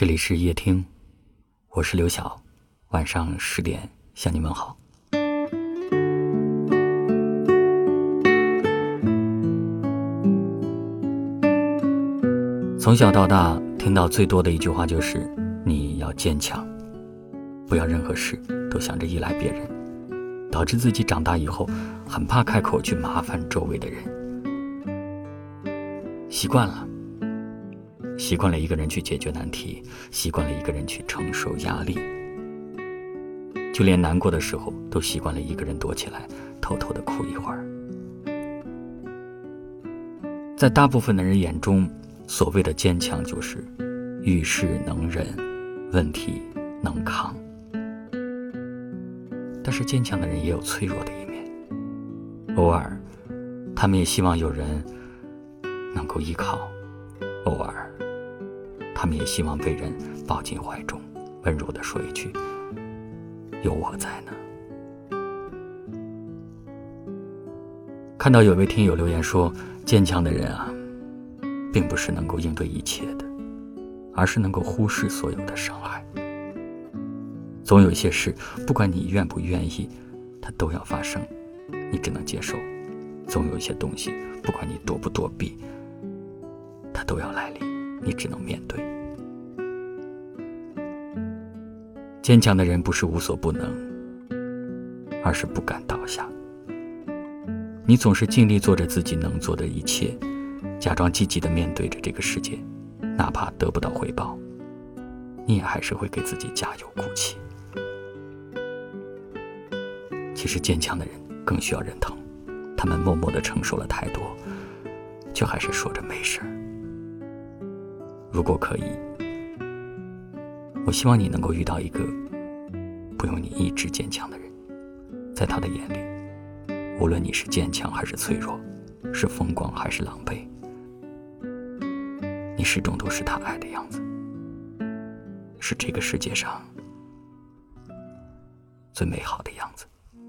这里是夜听，我是刘晓，晚上十点向你问好。从小到大听到最多的一句话就是“你要坚强，不要任何事都想着依赖别人”，导致自己长大以后很怕开口去麻烦周围的人，习惯了。习惯了一个人去解决难题，习惯了一个人去承受压力，就连难过的时候都习惯了一个人躲起来，偷偷的哭一会儿。在大部分的人眼中，所谓的坚强就是遇事能忍，问题能扛。但是坚强的人也有脆弱的一面，偶尔，他们也希望有人能够依靠，偶尔。他们也希望被人抱进怀中，温柔的说一句：“有我在呢。”看到有位听友留言说：“坚强的人啊，并不是能够应对一切的，而是能够忽视所有的伤害。总有一些事，不管你愿不愿意，它都要发生，你只能接受；总有一些东西，不管你躲不躲避，它都要来临。”你只能面对。坚强的人不是无所不能，而是不敢倒下。你总是尽力做着自己能做的一切，假装积极的面对着这个世界，哪怕得不到回报，你也还是会给自己加油鼓气。其实坚强的人更需要人疼，他们默默的承受了太多，却还是说着没事。如果可以，我希望你能够遇到一个不用你一直坚强的人，在他的眼里，无论你是坚强还是脆弱，是风光还是狼狈，你始终都是他爱的样子，是这个世界上最美好的样子。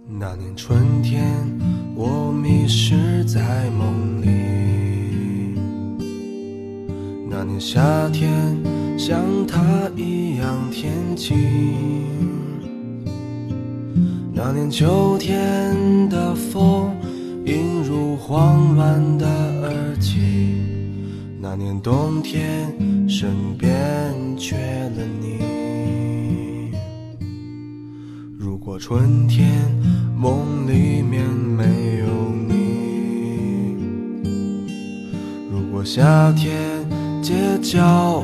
那年春天，我迷失在梦里。那年夏天像他一样天晴，那年秋天的风映入慌乱的耳际，那年冬天身边缺了你。如果春天梦里面没有你，如果夏天。街角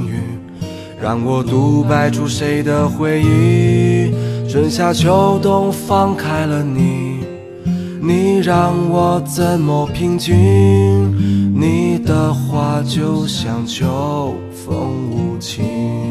让我独白出谁的回忆？春夏秋冬放开了你，你让我怎么平静？你的话就像秋风无情。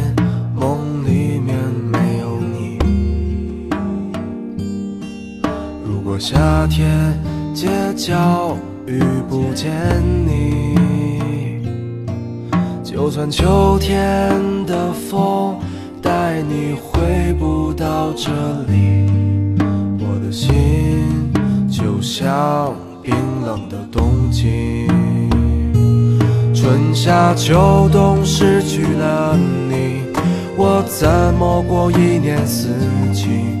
夏天街角遇不见你，就算秋天的风带你回不到这里，我的心就像冰冷的冬季。春夏秋冬失去了你，我怎么过一年四季？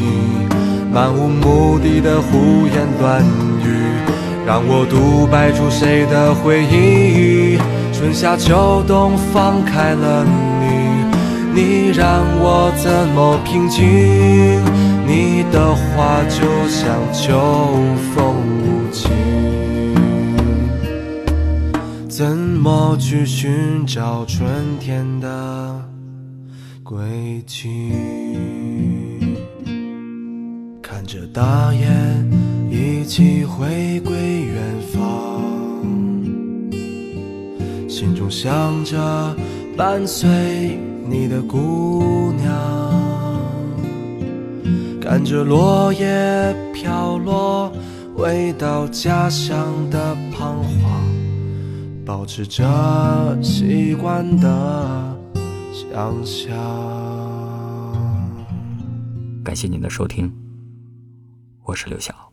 漫无目的的胡言乱语，让我独白出谁的回忆？春夏秋冬放开了你，你让我怎么平静？你的话就像秋风无情，怎么去寻找春天的轨迹？着大雁一起回归远方，心中想着伴随你的姑娘，看着落叶飘落，回到家乡的彷徨，保持着习惯的想象。感谢您的收听。我是刘晓。